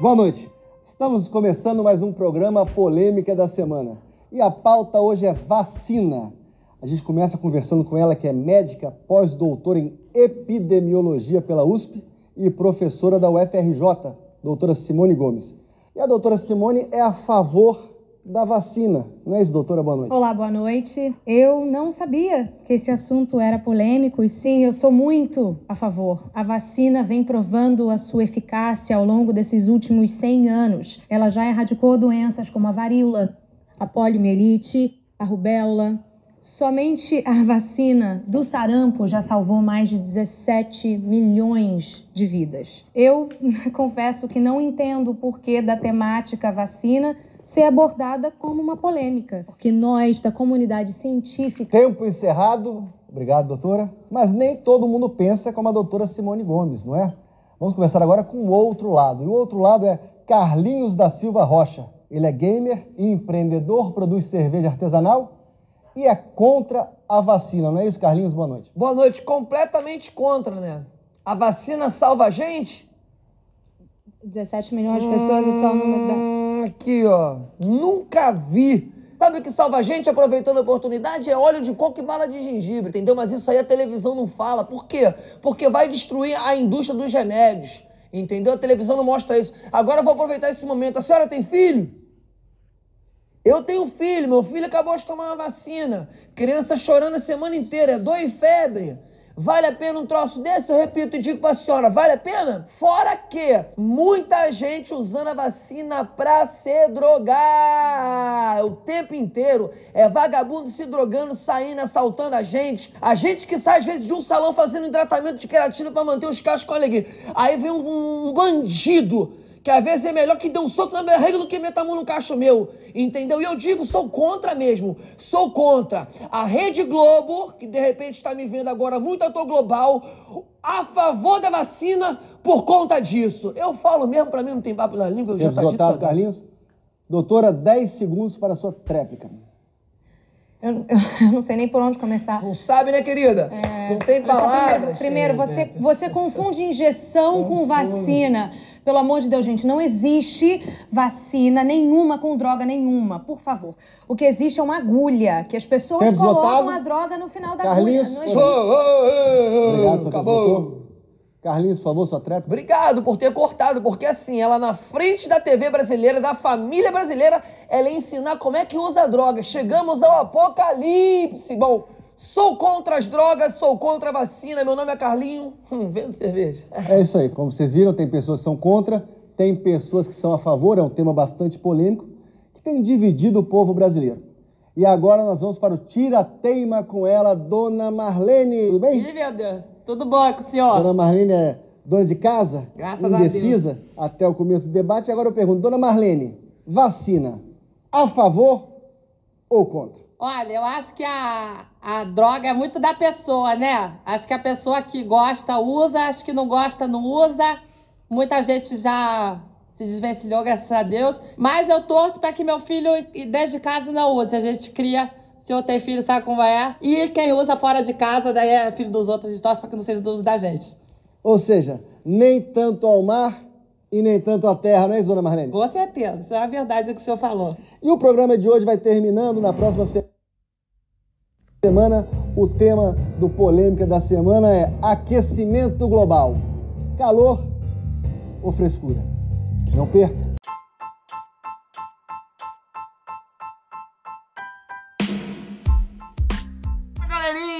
Boa noite. Estamos começando mais um programa Polêmica da Semana. E a pauta hoje é vacina. A gente começa conversando com ela, que é médica, pós-doutora em epidemiologia pela USP e professora da UFRJ, doutora Simone Gomes. E a doutora Simone é a favor da vacina, não é isso, doutora? Boa noite. Olá, boa noite. Eu não sabia que esse assunto era polêmico e sim, eu sou muito a favor. A vacina vem provando a sua eficácia ao longo desses últimos 100 anos. Ela já erradicou doenças como a varíola, a poliomielite, a rubéola. Somente a vacina do sarampo já salvou mais de 17 milhões de vidas. Eu confesso que não entendo o porquê da temática vacina ser abordada como uma polêmica, porque nós, da comunidade científica. Tempo encerrado. Obrigado, doutora. Mas nem todo mundo pensa como a doutora Simone Gomes, não é? Vamos conversar agora com o outro lado. E o outro lado é Carlinhos da Silva Rocha. Ele é gamer, empreendedor, produz cerveja artesanal e é contra a vacina, não é isso, Carlinhos? Boa noite. Boa noite. Completamente contra, né? A vacina salva a gente? 17 milhões de pessoas hum, é só o número da. Aqui, ó. Nunca vi. Sabe o que salva a gente aproveitando a oportunidade? É óleo de coco e bala de gengibre, entendeu? Mas isso aí a televisão não fala. Por quê? Porque vai destruir a indústria dos remédios. Entendeu? A televisão não mostra isso. Agora eu vou aproveitar esse momento. A senhora tem filho? Eu tenho filho, meu filho acabou de tomar uma vacina. Criança chorando a semana inteira, é dor e febre. Vale a pena um troço desse? Eu repito e digo para a senhora, vale a pena? Fora que muita gente usando a vacina para se drogar o tempo inteiro. É vagabundo se drogando, saindo, assaltando a gente. A gente que sai às vezes de um salão fazendo tratamento de queratina para manter os cachos com alegria. Aí vem um, um bandido que às vezes é melhor que dê um soco na barriga do que meter a mão no cacho meu, entendeu? E eu digo, sou contra mesmo, sou contra. A Rede Globo, que de repente está me vendo agora muito ator global, a favor da vacina por conta disso. Eu falo mesmo, para mim não tem papo na língua, eu já tá dito. Carlinhos? Doutora, 10 segundos para a sua tréplica. Eu, eu, não sei nem por onde começar. Não sabe, né, querida? É... Não tem palavras. Primeiro, primeiro você, você confunde injeção com vacina. Pelo amor de Deus, gente, não existe vacina nenhuma com droga nenhuma, por favor. O que existe é uma agulha, que as pessoas Tempo colocam a droga no final da Carlinhos, agulha. Não existe. Oh, oh, oh, Obrigado, seu Acabou. Carlinhos, por favor, sua trap. Obrigado por ter cortado, porque assim, ela na frente da TV brasileira, da família brasileira, ela ia ensinar como é que usa droga. Chegamos ao apocalipse. Bom, Sou contra as drogas, sou contra a vacina. Meu nome é Carlinho. Hum, vendo cerveja. É isso aí. Como vocês viram, tem pessoas que são contra, tem pessoas que são a favor. É um tema bastante polêmico que tem dividido o povo brasileiro. E agora nós vamos para o Tira-Teima com ela, Dona Marlene. Tudo bem? Ih, meu Deus. Tudo bom com o senhor? Dona Marlene é dona de casa? Graças indecisa, a Deus. até o começo do debate. Agora eu pergunto, Dona Marlene, vacina a favor ou contra? Olha, eu acho que a, a droga é muito da pessoa, né? Acho que a pessoa que gosta usa, acho que não gosta não usa. Muita gente já se desvencilhou, graças a Deus. Mas eu torço para que meu filho, desde casa, não use. A gente cria. Se eu tenho filho, sabe como é? E quem usa fora de casa, daí é filho dos outros, a gente torce para que não seja do uso da gente. Ou seja, nem tanto ao mar e nem tanto à terra, não é isso, dona Marlene? Com certeza, isso é a verdade o que o senhor falou. E o programa de hoje vai terminando na próxima semana. O tema do Polêmica da semana é aquecimento global. Calor ou frescura? Não perca!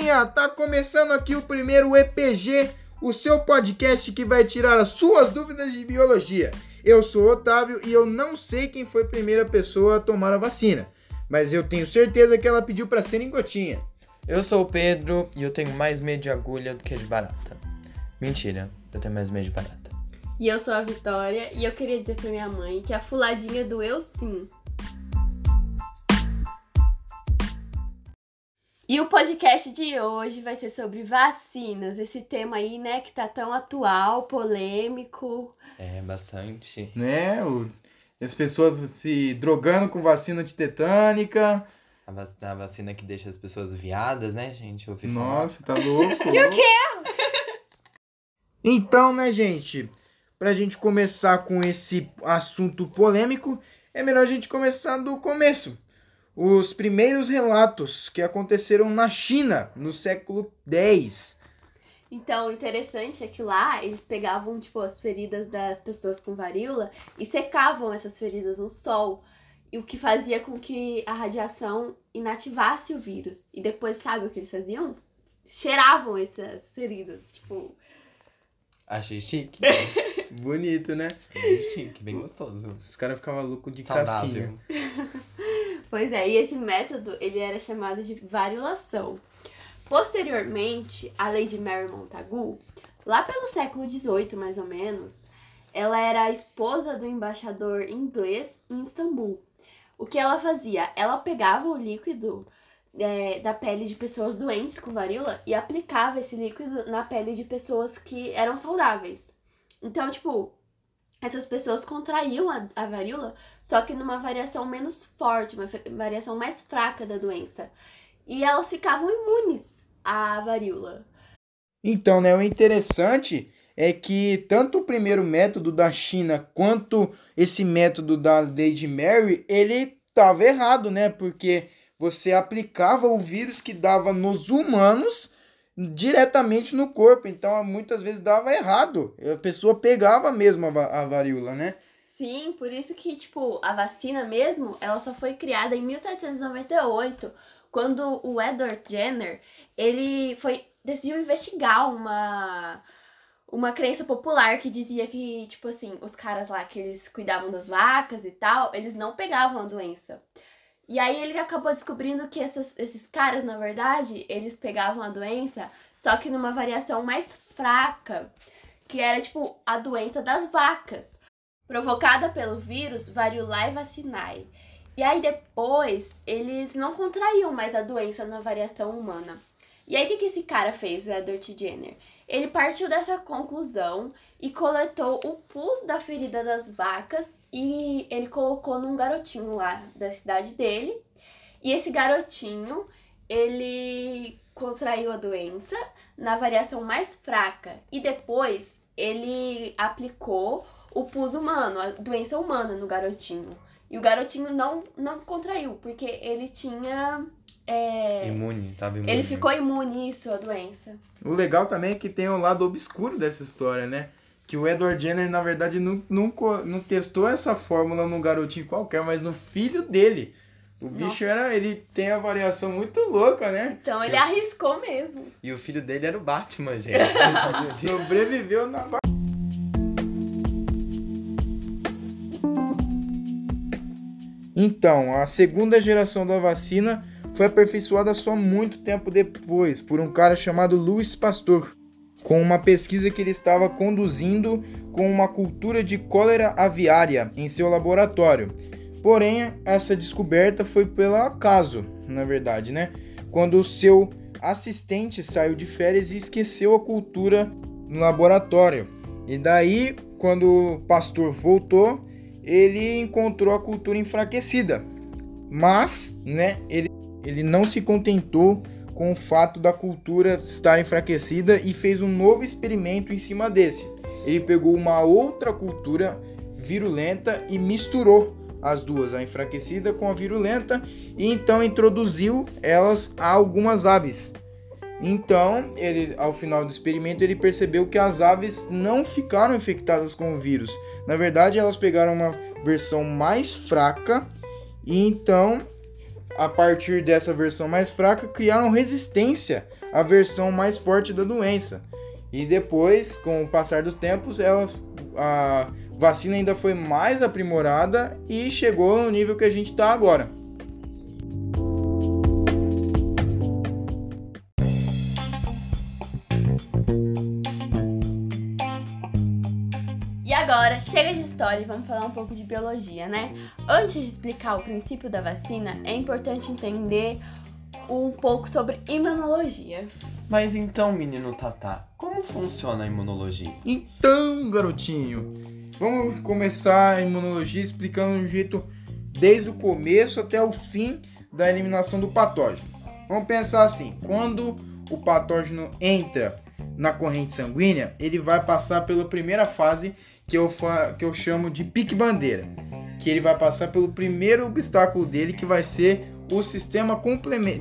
Galerinha, tá começando aqui o primeiro EPG o seu podcast que vai tirar as suas dúvidas de biologia. Eu sou o Otávio e eu não sei quem foi a primeira pessoa a tomar a vacina, mas eu tenho certeza que ela pediu para ser em gotinha. Eu sou o Pedro e eu tenho mais medo de agulha do que de barata. Mentira, eu tenho mais medo de barata. E eu sou a Vitória e eu queria dizer pra minha mãe que a fuladinha doeu sim. E o podcast de hoje vai ser sobre vacinas. Esse tema aí, né, que tá tão atual, polêmico. É, bastante. Né? O, as pessoas se drogando com vacina antitetânica. A vacina, a vacina que deixa as pessoas viadas, né, gente? Eu ouvi Nossa, falar. tá louco. e o quê? Então, né, gente? para a gente começar com esse assunto polêmico, é melhor a gente começar do começo. Os primeiros relatos que aconteceram na China no século X. Então, o interessante é que lá eles pegavam, tipo, as feridas das pessoas com varíola e secavam essas feridas no sol. E o que fazia com que a radiação inativasse o vírus. E depois, sabe o que eles faziam? Cheiravam essas feridas, tipo... Achei chique. Bonito, né? Bem chique, bem gostoso. Os caras ficavam loucos de Saudável. casquinha. Pois é, e esse método, ele era chamado de variolação. Posteriormente, a Lady Mary Montagu, lá pelo século XVIII, mais ou menos, ela era a esposa do embaixador inglês em Istambul. O que ela fazia? Ela pegava o líquido é, da pele de pessoas doentes com varíola e aplicava esse líquido na pele de pessoas que eram saudáveis. Então, tipo, essas pessoas contraíam a, a varíola, só que numa variação menos forte, uma variação mais fraca da doença. E elas ficavam imunes à varíola. Então, né, o interessante é que tanto o primeiro método da China quanto esse método da Lady Mary, ele estava errado, né? Porque você aplicava o vírus que dava nos humanos diretamente no corpo, então muitas vezes dava errado. A pessoa pegava mesmo a, a varíola, né? Sim, por isso que, tipo, a vacina mesmo, ela só foi criada em 1798, quando o Edward Jenner, ele foi decidiu investigar uma uma crença popular que dizia que, tipo assim, os caras lá que eles cuidavam das vacas e tal, eles não pegavam a doença. E aí ele acabou descobrindo que essas, esses caras, na verdade, eles pegavam a doença, só que numa variação mais fraca, que era tipo a doença das vacas provocada pelo vírus Variolae vacinae. E aí depois eles não contraíam mais a doença na variação humana. E aí o que, que esse cara fez, o Edward Jenner? Ele partiu dessa conclusão e coletou o pus da ferida das vacas e ele colocou num garotinho lá da cidade dele. E esse garotinho, ele contraiu a doença na variação mais fraca e depois ele aplicou o pus humano, a doença humana no garotinho. E o garotinho não, não contraiu, porque ele tinha. é, Imune, tava imune. ele ficou imune isso, a doença. O legal também é que tem o lado obscuro dessa história, né? Que o Edward Jenner, na verdade, não, não, não testou essa fórmula num garotinho qualquer, mas no filho dele. O bicho Nossa. era. Ele tem a variação muito louca, né? Então ele arriscou mesmo. E o filho dele era o Batman, gente. Sobreviveu na. Então, a segunda geração da vacina foi aperfeiçoada só muito tempo depois por um cara chamado Louis Pasteur, com uma pesquisa que ele estava conduzindo com uma cultura de cólera aviária em seu laboratório. Porém, essa descoberta foi pelo acaso, na verdade, né? Quando o seu assistente saiu de férias e esqueceu a cultura no laboratório. E daí, quando o pastor voltou, ele encontrou a cultura enfraquecida. Mas, né, ele, ele não se contentou com o fato da cultura estar enfraquecida e fez um novo experimento em cima desse. Ele pegou uma outra cultura virulenta e misturou as duas, a enfraquecida com a virulenta, e então introduziu elas a algumas aves. Então, ele, ao final do experimento, ele percebeu que as aves não ficaram infectadas com o vírus. Na verdade, elas pegaram uma versão mais fraca e então, a partir dessa versão mais fraca, criaram resistência à versão mais forte da doença. E depois, com o passar dos tempos, elas, a vacina ainda foi mais aprimorada e chegou no nível que a gente está agora. História e vamos falar um pouco de biologia, né? Antes de explicar o princípio da vacina, é importante entender um pouco sobre imunologia. Mas então, menino Tatá, como funciona a imunologia? Então, garotinho, vamos começar a imunologia explicando um jeito desde o começo até o fim da eliminação do patógeno. Vamos pensar assim: quando o patógeno entra na corrente sanguínea, ele vai passar pela primeira fase que eu, que eu chamo de pique-bandeira. Que ele vai passar pelo primeiro obstáculo dele, que vai ser o sistema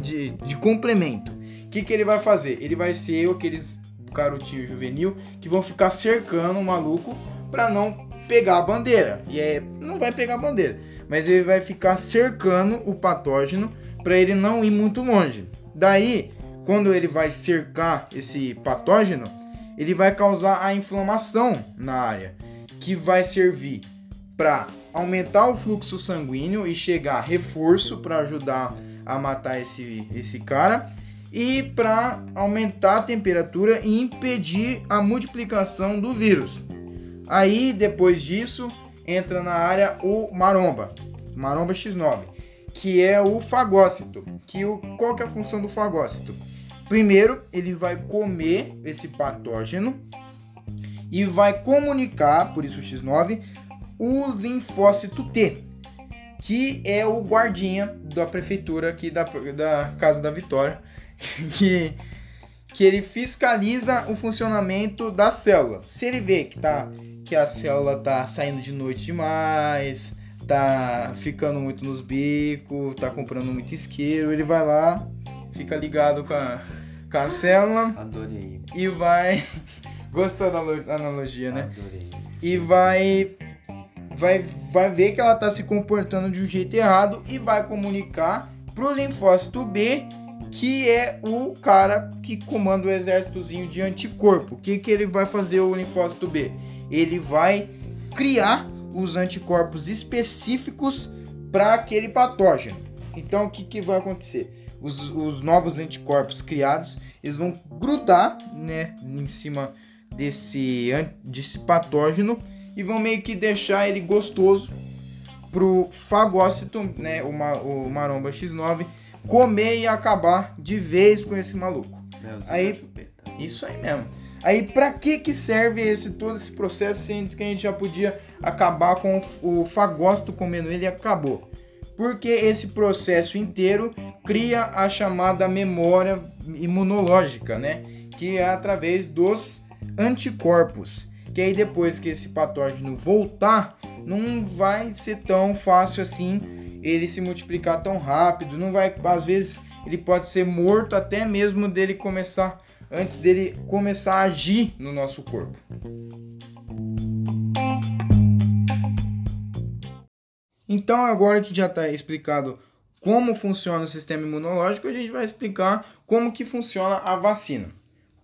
de, de complemento. O que, que ele vai fazer? Ele vai ser aqueles garotinhos juvenil que vão ficar cercando o maluco para não pegar a bandeira. E é, não vai pegar a bandeira, mas ele vai ficar cercando o patógeno para ele não ir muito longe. Daí, quando ele vai cercar esse patógeno, ele vai causar a inflamação na área, que vai servir para aumentar o fluxo sanguíneo e chegar reforço para ajudar a matar esse, esse cara e para aumentar a temperatura e impedir a multiplicação do vírus. Aí depois disso entra na área o maromba, maromba X9, que é o fagócito. Que o, qual que é a função do fagócito? Primeiro, ele vai comer esse patógeno e vai comunicar, por isso o X9, o linfócito T, que é o guardinha da prefeitura aqui da, da Casa da Vitória, que, que ele fiscaliza o funcionamento da célula. Se ele vê que, tá, que a célula tá saindo de noite demais, tá ficando muito nos bicos, tá comprando muito isqueiro, ele vai lá, fica ligado com a, com a célula. Adorei. E vai. Gostou da analogia, né? Adorei. E vai. Vai, vai ver que ela tá se comportando de um jeito errado e vai comunicar pro linfócito B que é o cara que comanda o exércitozinho de anticorpo. O que, que ele vai fazer o linfócito B? Ele vai criar os anticorpos específicos para aquele patógeno. Então, o que, que vai acontecer? Os, os novos anticorpos criados, eles vão grudar né, em cima desse, desse patógeno e vão meio que deixar ele gostoso pro fagócito, né, o, o maromba X9, comer e acabar de vez com esse maluco. aí, isso aí mesmo. Aí, pra que que serve esse todo esse processo, sendo que a gente já podia acabar com o, o fagócito comendo ele e acabou? Porque esse processo inteiro cria a chamada memória imunológica, né? Que é através dos anticorpos. Que aí depois que esse patógeno voltar, não vai ser tão fácil assim ele se multiplicar tão rápido, não vai, às vezes ele pode ser morto até mesmo dele começar antes dele começar a agir no nosso corpo. Então, agora que já está explicado como funciona o sistema imunológico, a gente vai explicar como que funciona a vacina.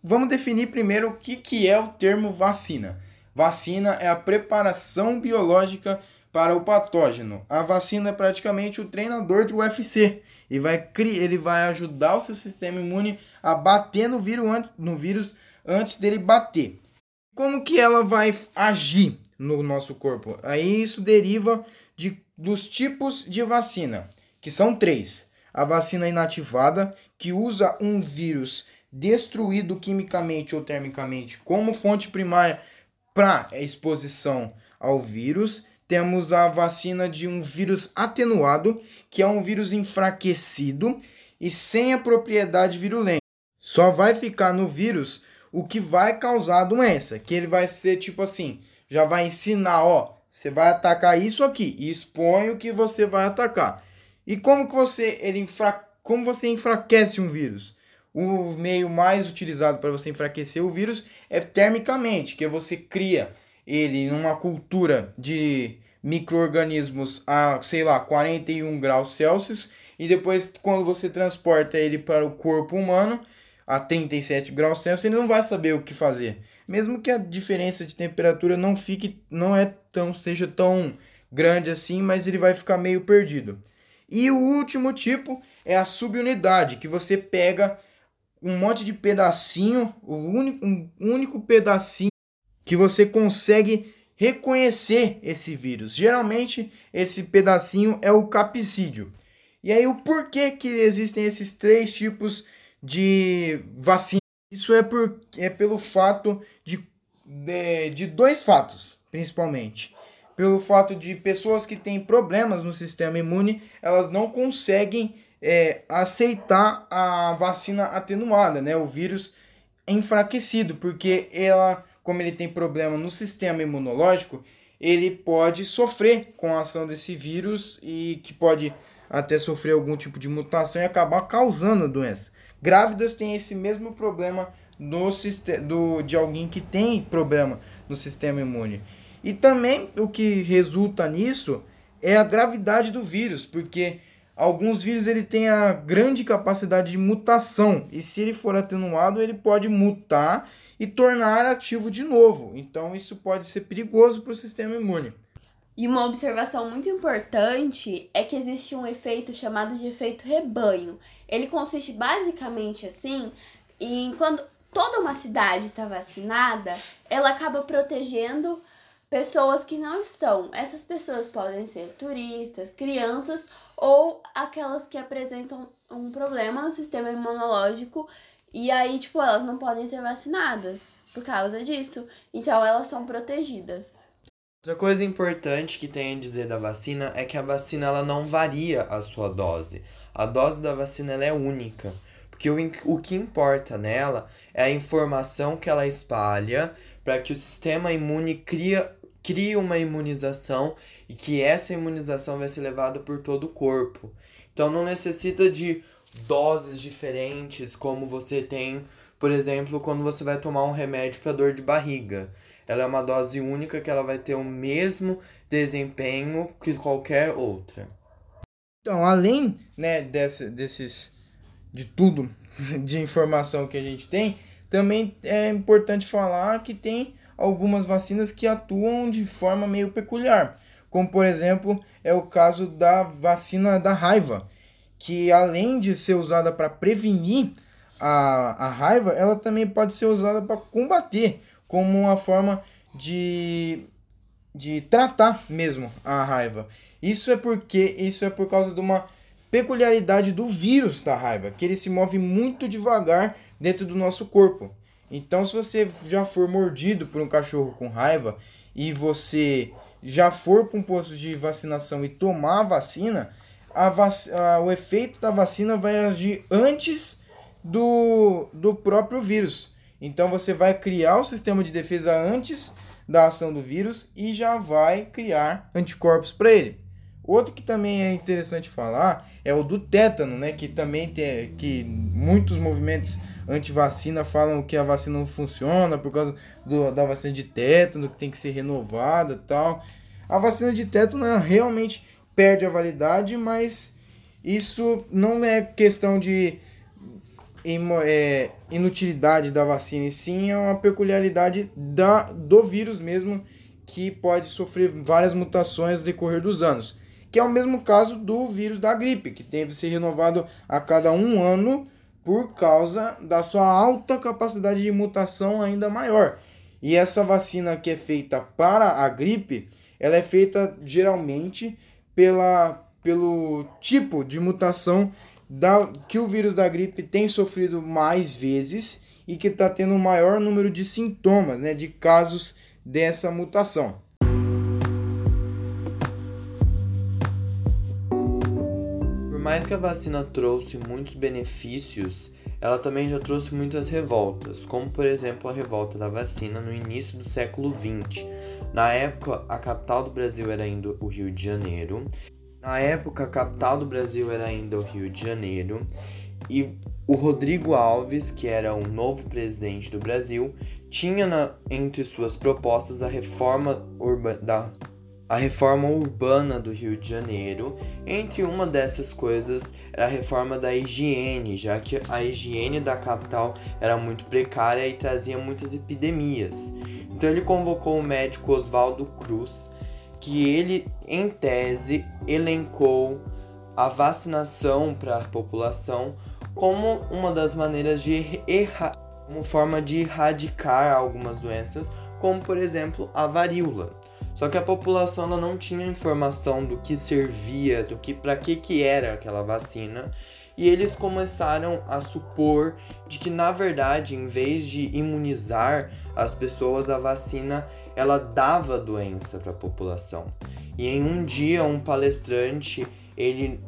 Vamos definir primeiro o que, que é o termo vacina. Vacina é a preparação biológica para o patógeno. A vacina é praticamente o treinador do UFC e vai ele vai ajudar o seu sistema imune a bater no vírus antes, no vírus antes dele bater. Como que ela vai agir no nosso corpo? Aí isso deriva de, dos tipos de vacina, que são três. A vacina inativada, que usa um vírus destruído quimicamente ou termicamente como fonte primária para exposição ao vírus temos a vacina de um vírus atenuado, que é um vírus enfraquecido e sem a propriedade virulenta. Só vai ficar no vírus o que vai causar a doença, que ele vai ser tipo assim, já vai ensinar, ó, você vai atacar isso aqui e expõe o que você vai atacar. E como que você ele enfra... como você enfraquece um vírus? O meio mais utilizado para você enfraquecer o vírus é termicamente, que você cria ele numa cultura de micro-organismos a, sei lá, 41 graus Celsius e depois quando você transporta ele para o corpo humano a 37 graus Celsius, ele não vai saber o que fazer. Mesmo que a diferença de temperatura não fique não é tão seja tão grande assim, mas ele vai ficar meio perdido. E o último tipo é a subunidade, que você pega um monte de pedacinho, o único, um único pedacinho que você consegue reconhecer esse vírus. Geralmente, esse pedacinho é o capsídio. E aí, o porquê que existem esses três tipos de vacina? Isso é, por, é pelo fato de, de, de dois fatos, principalmente. Pelo fato de pessoas que têm problemas no sistema imune, elas não conseguem é, aceitar a vacina atenuada, né? O vírus enfraquecido, porque ela, como ele tem problema no sistema imunológico, ele pode sofrer com a ação desse vírus e que pode até sofrer algum tipo de mutação e acabar causando a doença. Grávidas têm esse mesmo problema no do, de alguém que tem problema no sistema imune. E também o que resulta nisso é a gravidade do vírus, porque alguns vírus ele tem a grande capacidade de mutação e se ele for atenuado ele pode mutar e tornar ativo de novo. Então isso pode ser perigoso para o sistema imune. E uma observação muito importante é que existe um efeito chamado de efeito rebanho. Ele consiste basicamente assim em quando toda uma cidade está vacinada, ela acaba protegendo pessoas que não estão. Essas pessoas podem ser turistas, crianças ou aquelas que apresentam um problema no sistema imunológico e aí, tipo, elas não podem ser vacinadas por causa disso. Então elas são protegidas. Outra coisa importante que tem a dizer da vacina é que a vacina ela não varia a sua dose. A dose da vacina ela é única. Porque o, o que importa nela é a informação que ela espalha para que o sistema imune cria, crie uma imunização e que essa imunização vai ser levada por todo o corpo. Então não necessita de doses diferentes como você tem, por exemplo, quando você vai tomar um remédio para dor de barriga. Ela é uma dose única que ela vai ter o mesmo desempenho que qualquer outra. Então, além né, desse, desses de tudo de informação que a gente tem, também é importante falar que tem algumas vacinas que atuam de forma meio peculiar, como por exemplo é o caso da vacina da raiva, que além de ser usada para prevenir a, a raiva, ela também pode ser usada para combater como uma forma de, de tratar mesmo a raiva. Isso é porque isso é por causa de uma peculiaridade do vírus da raiva, que ele se move muito devagar dentro do nosso corpo. Então, se você já for mordido por um cachorro com raiva e você já for para um posto de vacinação e tomar a vacina, a vac... a, o efeito da vacina vai agir antes do, do próprio vírus. Então você vai criar o sistema de defesa antes da ação do vírus e já vai criar anticorpos para ele. Outro que também é interessante falar é o do tétano, né? Que também tem que muitos movimentos anti-vacina falam que a vacina não funciona por causa do, da vacina de tétano, que tem que ser renovada tal. A vacina de tétano realmente perde a validade, mas isso não é questão de é, inutilidade da vacina, e sim é uma peculiaridade da, do vírus mesmo, que pode sofrer várias mutações no decorrer dos anos. Que é o mesmo caso do vírus da gripe, que deve ser renovado a cada um ano por causa da sua alta capacidade de mutação ainda maior. E essa vacina que é feita para a gripe, ela é feita geralmente pela, pelo tipo de mutação da, que o vírus da gripe tem sofrido mais vezes e que está tendo um maior número de sintomas, né, de casos dessa mutação. Por mais que a vacina trouxe muitos benefícios, ela também já trouxe muitas revoltas, como por exemplo a revolta da vacina no início do século XX. Na época, a capital do Brasil era ainda o Rio de Janeiro, na época, a capital do Brasil era ainda o Rio de Janeiro e o Rodrigo Alves, que era o novo presidente do Brasil, tinha na, entre suas propostas a reforma, urba, da, a reforma urbana do Rio de Janeiro. Entre uma dessas coisas era a reforma da higiene, já que a higiene da capital era muito precária e trazia muitas epidemias. Então ele convocou o médico Oswaldo Cruz que ele, em tese, elencou a vacinação para a população como uma das maneiras de errar, como forma de erradicar algumas doenças, como por exemplo a varíola. Só que a população ela não tinha informação do que servia, do que para que que era aquela vacina, e eles começaram a supor de que na verdade, em vez de imunizar as pessoas, a vacina ela dava doença para a população. E em um dia, um palestrante, ele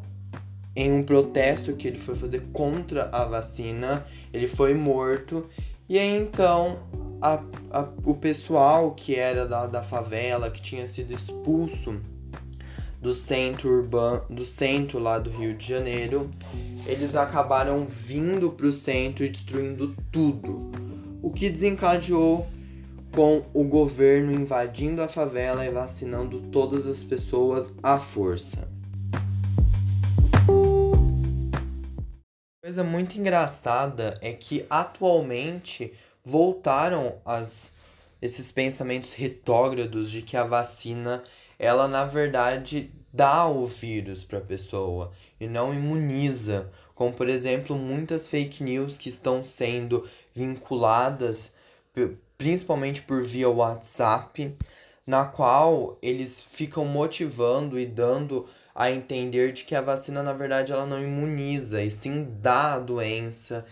em um protesto que ele foi fazer contra a vacina, ele foi morto E aí então a, a, o pessoal que era da, da favela, que tinha sido expulso do centro urbano, do centro lá do Rio de Janeiro, eles acabaram vindo para o centro e destruindo tudo. O que desencadeou com o governo invadindo a favela e vacinando todas as pessoas à força. Coisa muito engraçada é que atualmente voltaram as, esses pensamentos retrógrados de que a vacina, ela na verdade dá o vírus para a pessoa e não imuniza, como por exemplo muitas fake news que estão sendo vinculadas principalmente por via WhatsApp, na qual eles ficam motivando e dando a entender de que a vacina na verdade ela não imuniza e sim dá a doença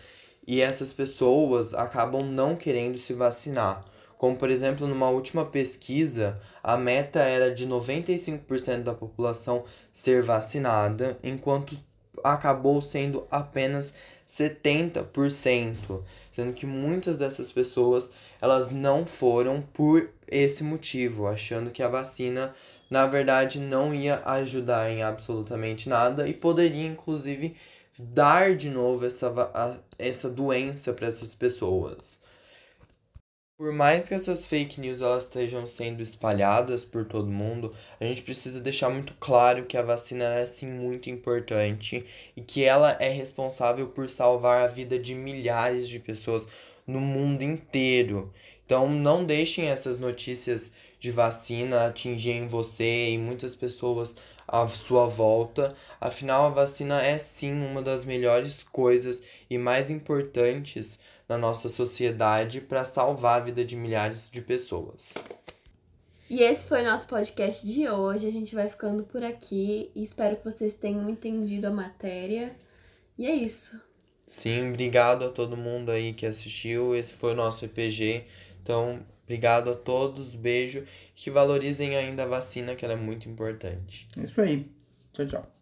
e essas pessoas acabam não querendo se vacinar. Como, por exemplo, numa última pesquisa, a meta era de 95% da população ser vacinada, enquanto acabou sendo apenas 70%, sendo que muitas dessas pessoas elas não foram por esse motivo, achando que a vacina na verdade não ia ajudar em absolutamente nada e poderia inclusive dar de novo essa, essa doença para essas pessoas. Por mais que essas fake news elas estejam sendo espalhadas por todo mundo, a gente precisa deixar muito claro que a vacina é sim muito importante e que ela é responsável por salvar a vida de milhares de pessoas no mundo inteiro. Então não deixem essas notícias de vacina atingirem você e muitas pessoas à sua volta. Afinal, a vacina é sim uma das melhores coisas e mais importantes na nossa sociedade para salvar a vida de milhares de pessoas. E esse foi o nosso podcast de hoje. A gente vai ficando por aqui e espero que vocês tenham entendido a matéria. E é isso. Sim, obrigado a todo mundo aí que assistiu. Esse foi o nosso EPG. Então, Obrigado a todos, beijo, que valorizem ainda a vacina, que ela é muito importante. É isso aí. Tchau, tchau.